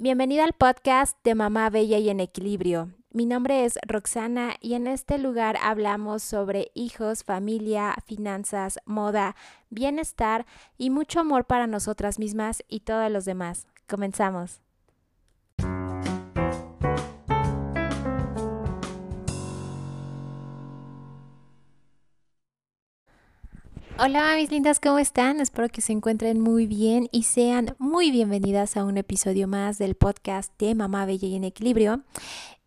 Bienvenida al podcast de Mamá Bella y en Equilibrio. Mi nombre es Roxana y en este lugar hablamos sobre hijos, familia, finanzas, moda, bienestar y mucho amor para nosotras mismas y todos los demás. Comenzamos. Hola mis lindas, ¿cómo están? Espero que se encuentren muy bien y sean muy bienvenidas a un episodio más del podcast de Mamá Bella y en Equilibrio.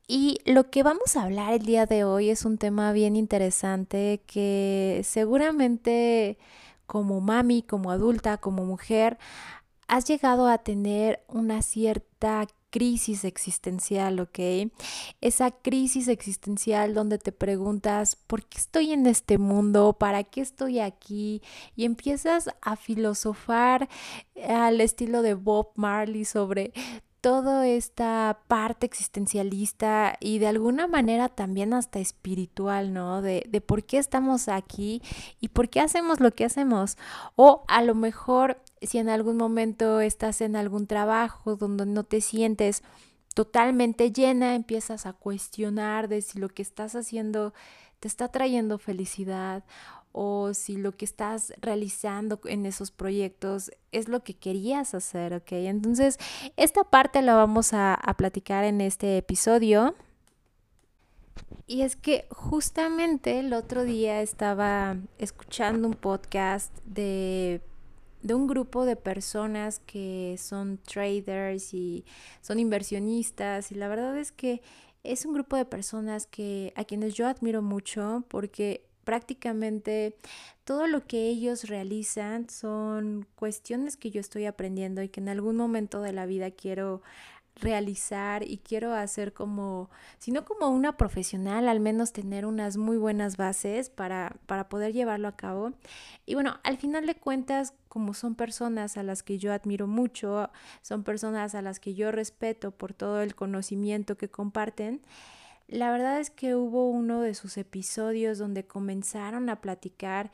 Y lo que vamos a hablar el día de hoy es un tema bien interesante que seguramente como mami, como adulta, como mujer, has llegado a tener una cierta crisis existencial, ¿ok? Esa crisis existencial donde te preguntas, ¿por qué estoy en este mundo? ¿Para qué estoy aquí? Y empiezas a filosofar al estilo de Bob Marley sobre toda esta parte existencialista y de alguna manera también hasta espiritual, ¿no? De, de, por qué estamos aquí y por qué hacemos lo que hacemos. O a lo mejor si en algún momento estás en algún trabajo donde no te sientes totalmente llena, empiezas a cuestionar de si lo que estás haciendo te está trayendo felicidad o si lo que estás realizando en esos proyectos es lo que querías hacer, ¿ok? Entonces, esta parte la vamos a, a platicar en este episodio. Y es que justamente el otro día estaba escuchando un podcast de de un grupo de personas que son traders y son inversionistas y la verdad es que es un grupo de personas que a quienes yo admiro mucho porque prácticamente todo lo que ellos realizan son cuestiones que yo estoy aprendiendo y que en algún momento de la vida quiero realizar y quiero hacer como, si no como una profesional, al menos tener unas muy buenas bases para, para poder llevarlo a cabo. Y bueno, al final de cuentas, como son personas a las que yo admiro mucho, son personas a las que yo respeto por todo el conocimiento que comparten, la verdad es que hubo uno de sus episodios donde comenzaron a platicar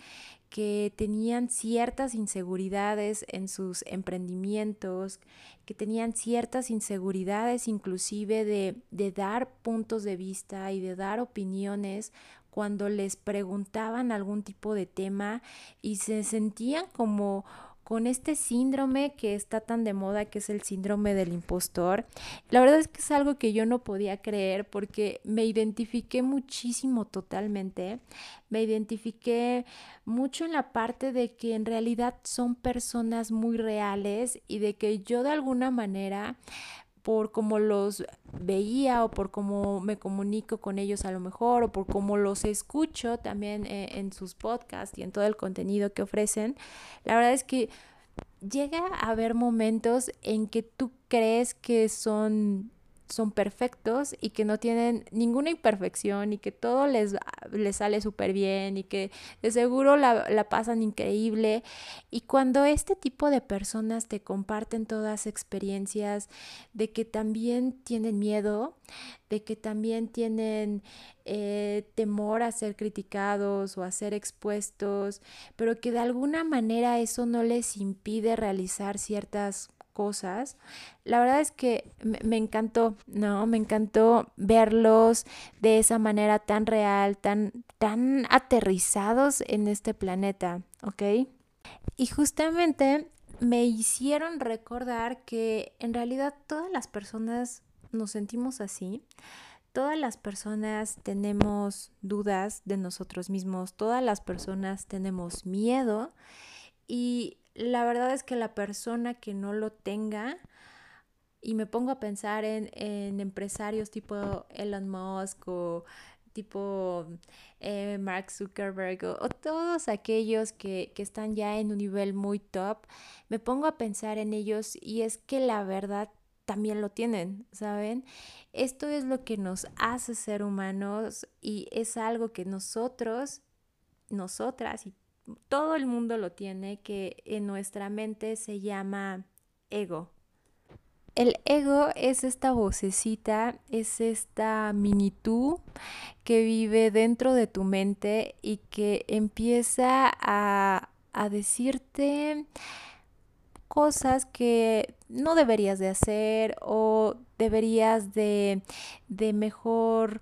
que tenían ciertas inseguridades en sus emprendimientos, que tenían ciertas inseguridades inclusive de, de dar puntos de vista y de dar opiniones cuando les preguntaban algún tipo de tema y se sentían como con este síndrome que está tan de moda, que es el síndrome del impostor. La verdad es que es algo que yo no podía creer porque me identifiqué muchísimo totalmente. Me identifiqué mucho en la parte de que en realidad son personas muy reales y de que yo de alguna manera por cómo los veía o por cómo me comunico con ellos a lo mejor o por cómo los escucho también eh, en sus podcasts y en todo el contenido que ofrecen, la verdad es que llega a haber momentos en que tú crees que son son perfectos y que no tienen ninguna imperfección y que todo les, les sale súper bien y que de seguro la, la, pasan increíble. Y cuando este tipo de personas te comparten todas experiencias de que también tienen miedo, de que también tienen eh, temor a ser criticados o a ser expuestos, pero que de alguna manera eso no les impide realizar ciertas cosas. La verdad es que me, encantó, ¿no? Me encantó verlos de esa manera tan real, tan, tan aterrizados en este planeta, ¿ok? Y justamente me hicieron recordar que en realidad todas las personas nos sentimos así. Todas las personas tenemos dudas de nosotros mismos, todas las personas tenemos miedo y la verdad es que la persona que no lo tenga, y me pongo a pensar en, empresarios tipo Elon Musk o tipo eh, Mark Zuckerberg o, todos aquellos que, que, están ya en un nivel muy top, me pongo a pensar en ellos y es que la verdad también lo tienen, ¿saben? Esto es lo que nos hace ser humanos y es algo que nosotros, nosotras y todo el mundo lo tiene, que en nuestra mente se llama ego. El ego es esta vocecita, es esta mini tú que vive dentro de tu mente y que empieza a, a decirte cosas que no deberías de hacer o deberías de, de mejor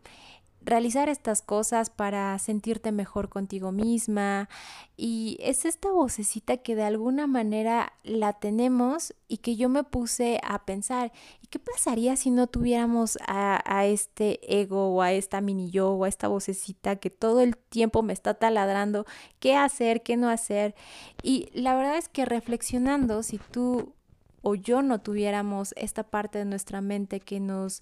realizar estas cosas para sentirte mejor contigo misma. Y es esta vocecita que de alguna manera la tenemos y que yo me puse a pensar, ¿y qué pasaría si no tuviéramos a, a este ego o a esta mini yo o a esta vocecita que todo el tiempo me está taladrando qué hacer, qué no hacer? Y la verdad es que reflexionando, si tú o yo no tuviéramos esta parte de nuestra mente que nos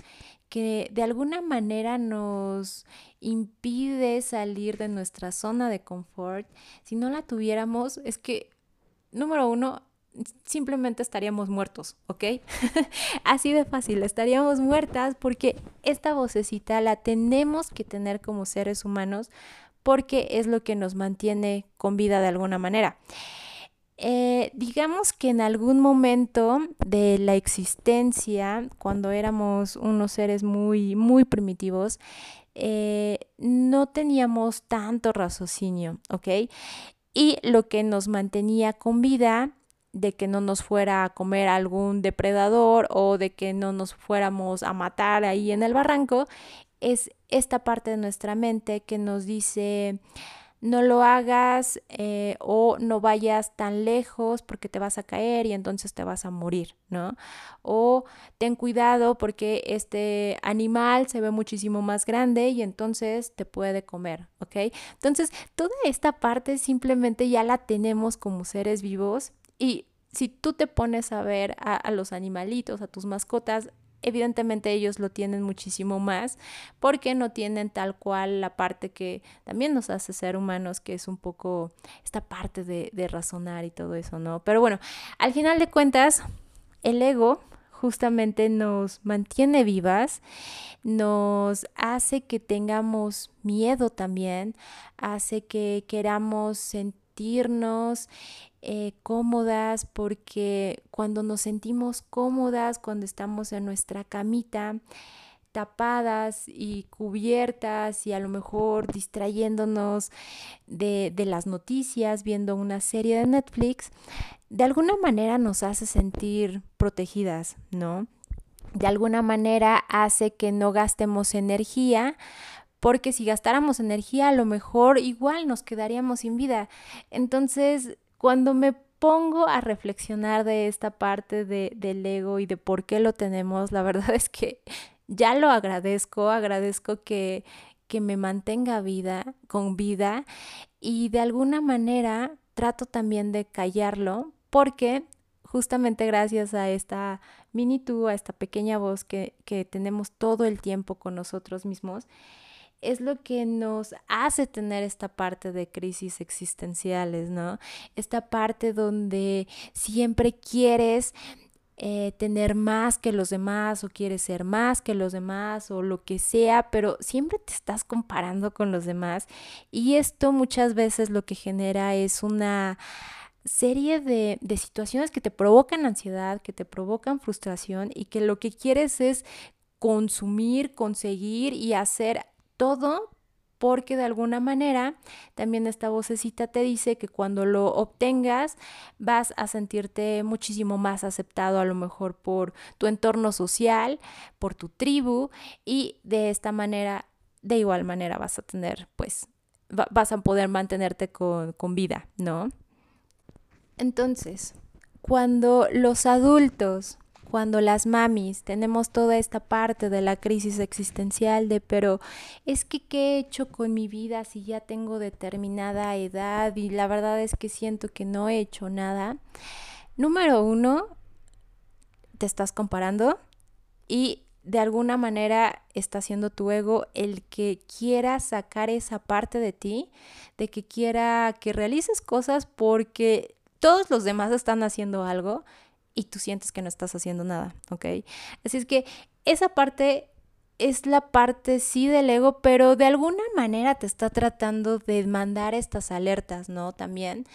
que de alguna manera nos impide salir de nuestra zona de confort, si no la tuviéramos, es que, número uno, simplemente estaríamos muertos, ¿ok? Así de fácil, estaríamos muertas porque esta vocecita la tenemos que tener como seres humanos porque es lo que nos mantiene con vida de alguna manera. Eh, digamos que en algún momento de la existencia, cuando éramos unos seres muy, muy primitivos, eh, no teníamos tanto raciocinio, ¿ok? Y lo que nos mantenía con vida, de que no nos fuera a comer algún depredador o de que no nos fuéramos a matar ahí en el barranco, es esta parte de nuestra mente que nos dice, no lo hagas eh, o no vayas tan lejos porque te vas a caer y entonces te vas a morir, ¿no? O ten cuidado porque este animal se ve muchísimo más grande y entonces te puede comer, ¿ok? Entonces, toda esta parte simplemente ya la tenemos como seres vivos y si tú te pones a ver a, a los animalitos, a tus mascotas, Evidentemente ellos lo tienen muchísimo más porque no tienen tal cual la parte que también nos hace ser humanos, que es un poco esta parte de, de razonar y todo eso, ¿no? Pero bueno, al final de cuentas, el ego justamente nos mantiene vivas, nos hace que tengamos miedo también, hace que queramos sentirnos eh, cómodas, porque cuando nos sentimos cómodas, cuando estamos en nuestra camita, tapadas y cubiertas y a lo mejor distrayéndonos de, de, las noticias, viendo una serie de Netflix, de alguna manera nos hace sentir protegidas, ¿no? De alguna manera hace que no gastemos energía porque si gastáramos energía a lo mejor igual nos quedaríamos sin vida. Entonces cuando me pongo a reflexionar de esta parte de, del ego y de por qué lo tenemos, la verdad es que ya lo agradezco, agradezco que, que me mantenga vida, con vida y de alguna manera trato también de callarlo porque justamente gracias a esta mini tú, a esta pequeña voz que, que tenemos todo el tiempo con nosotros mismos, es lo que nos hace tener esta parte de crisis existenciales, ¿no? Esta parte donde siempre quieres eh, tener más que los demás o quieres ser más que los demás o lo que sea, pero siempre te estás comparando con los demás y esto muchas veces lo que genera es una serie de, de, situaciones que te provocan ansiedad, que te provocan frustración y que lo que quieres es consumir, conseguir y hacer todo porque de alguna manera también esta vocecita te dice que cuando lo obtengas vas a sentirte muchísimo más aceptado a lo mejor por tu entorno social, por tu tribu y de esta manera, de igual manera vas a tener pues vas a poder mantenerte con, con vida, ¿no? Entonces, cuando los adultos cuando las mamis tenemos toda esta parte de la crisis existencial de, pero es que qué he hecho con mi vida si ya tengo determinada edad y la verdad es que siento que no he hecho nada. Número uno, te estás comparando y de alguna manera está siendo tu ego el que quiera sacar esa parte de ti, de que quiera que realices cosas porque todos los demás están haciendo algo y tú sientes que no estás haciendo nada, ¿ok? Así es que esa parte es la parte sí del ego, pero de alguna manera te está tratando de mandar estas alertas, ¿no? También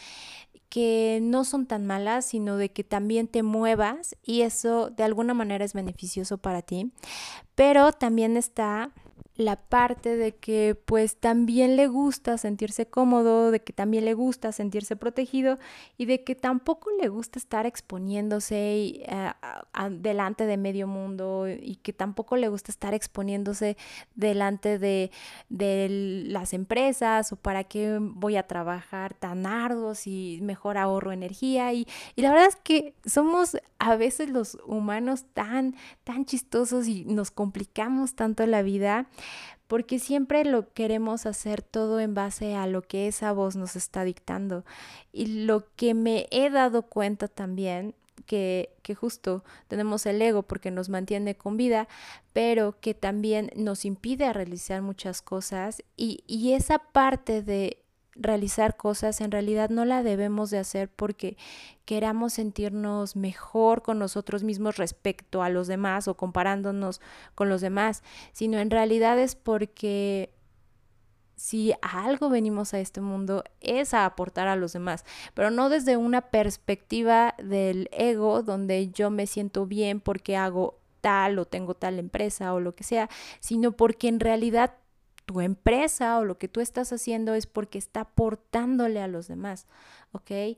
que no son tan malas, sino de que también te muevas y eso de alguna manera es beneficioso para ti. Pero también está la parte de que pues también le gusta sentirse cómodo, de que también le gusta sentirse protegido y de que tampoco le gusta estar exponiéndose eh, delante de medio mundo y que tampoco le gusta estar exponiéndose delante de, las empresas o para qué voy a trabajar tan arduos y mejor ahorro energía y, y la verdad es que somos a veces los humanos tan, tan chistosos y nos complicamos tanto la vida porque siempre lo queremos hacer todo en base a lo que esa voz nos está dictando. Y lo que me he dado cuenta también, que, que, justo tenemos el ego porque nos mantiene con vida, pero que también nos impide realizar muchas cosas y, y esa parte de realizar cosas, en realidad no la debemos de hacer porque queramos sentirnos mejor con nosotros mismos respecto a los demás o comparándonos con los demás, sino en realidad es porque si a algo venimos a este mundo es a aportar a los demás, pero no desde una perspectiva del ego donde yo me siento bien porque hago tal o tengo tal empresa o lo que sea, sino porque en realidad tu empresa o lo que tú estás haciendo es porque está aportándole a los demás, ¿ok?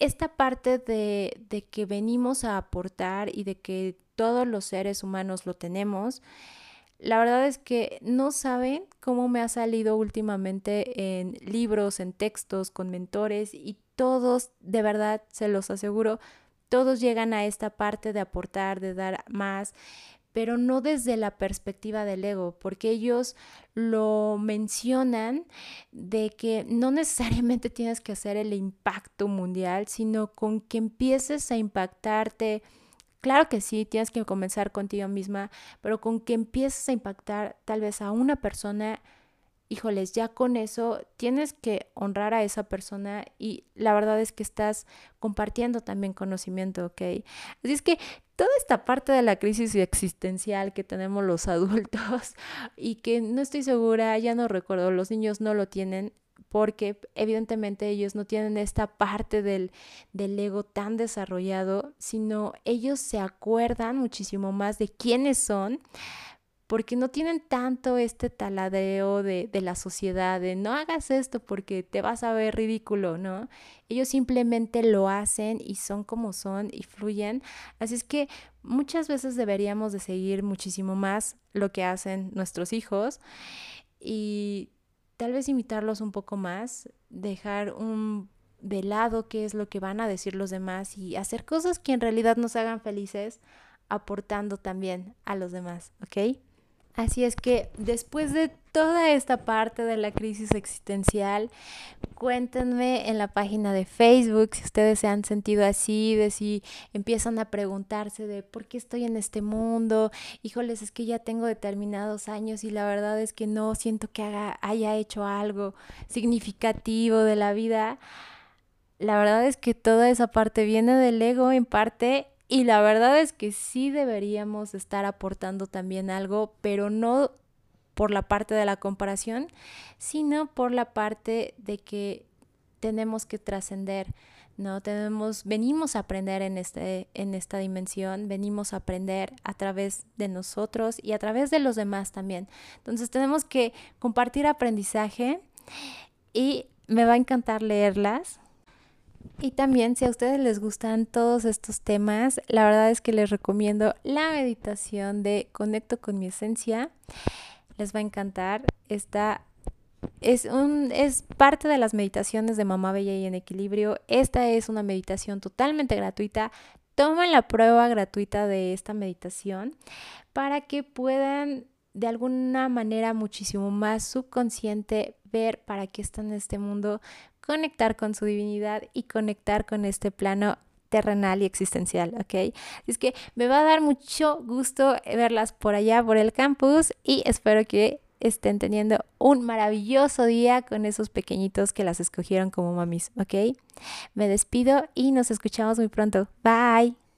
Esta parte de, de que venimos a aportar y de que todos los seres humanos lo tenemos, la verdad es que no saben cómo me ha salido últimamente en libros, en textos, con mentores y todos, de verdad, se los aseguro, todos llegan a esta parte de aportar, de dar más, pero no desde la perspectiva del ego, porque ellos lo mencionan de que no necesariamente tienes que hacer el impacto mundial, sino con que empieces a impactarte. Claro que sí, tienes que comenzar contigo misma, pero con que empieces a impactar tal vez a una persona, híjoles, ya con eso tienes que honrar a esa persona y la verdad es que estás compartiendo también conocimiento, ¿ok? Así es que toda esta parte de la crisis existencial que tenemos los adultos y que no estoy segura, ya no recuerdo, los niños no lo tienen porque evidentemente ellos no tienen esta parte del, del ego tan desarrollado, sino ellos se acuerdan muchísimo más de quiénes son porque no tienen tanto este taladeo de, de, la sociedad, de no hagas esto porque te vas a ver ridículo, ¿no? Ellos simplemente lo hacen y son como son y fluyen. Así es que muchas veces deberíamos de seguir muchísimo más lo que hacen nuestros hijos y tal vez imitarlos un poco más, dejar un de lado qué es lo que van a decir los demás y hacer cosas que en realidad nos hagan felices aportando también a los demás, ¿ok? Así es que después de toda esta parte de la crisis existencial, cuéntenme en la página de Facebook si ustedes se han sentido así, de si empiezan a preguntarse de por qué estoy en este mundo, híjoles, es que ya tengo determinados años y la verdad es que no siento que haya hecho algo significativo de la vida. La verdad es que toda esa parte viene del ego en parte y la verdad es que sí deberíamos estar aportando también algo, pero no por la parte de la comparación, sino por la parte de que tenemos que trascender, ¿no? Tenemos, venimos a aprender en, este, en esta dimensión, venimos a aprender a través de nosotros y a través de los demás también. Entonces tenemos que compartir aprendizaje y me va a encantar leerlas. Y también si a ustedes les gustan todos estos temas, la verdad es que les recomiendo la meditación de Conecto con mi esencia. Les va a encantar. Esta es, un, es parte de las meditaciones de Mamá Bella y en Equilibrio. Esta es una meditación totalmente gratuita. Tomen la prueba gratuita de esta meditación para que puedan de alguna manera muchísimo más subconsciente ver para qué están en este mundo, conectar con su divinidad y conectar con este plano terrenal y existencial, ¿ok? Es que me va a dar mucho gusto verlas por allá, por el campus y espero que estén teniendo un maravilloso día con esos pequeñitos que las escogieron como mamis, ¿ok? Me despido y nos escuchamos muy pronto. Bye.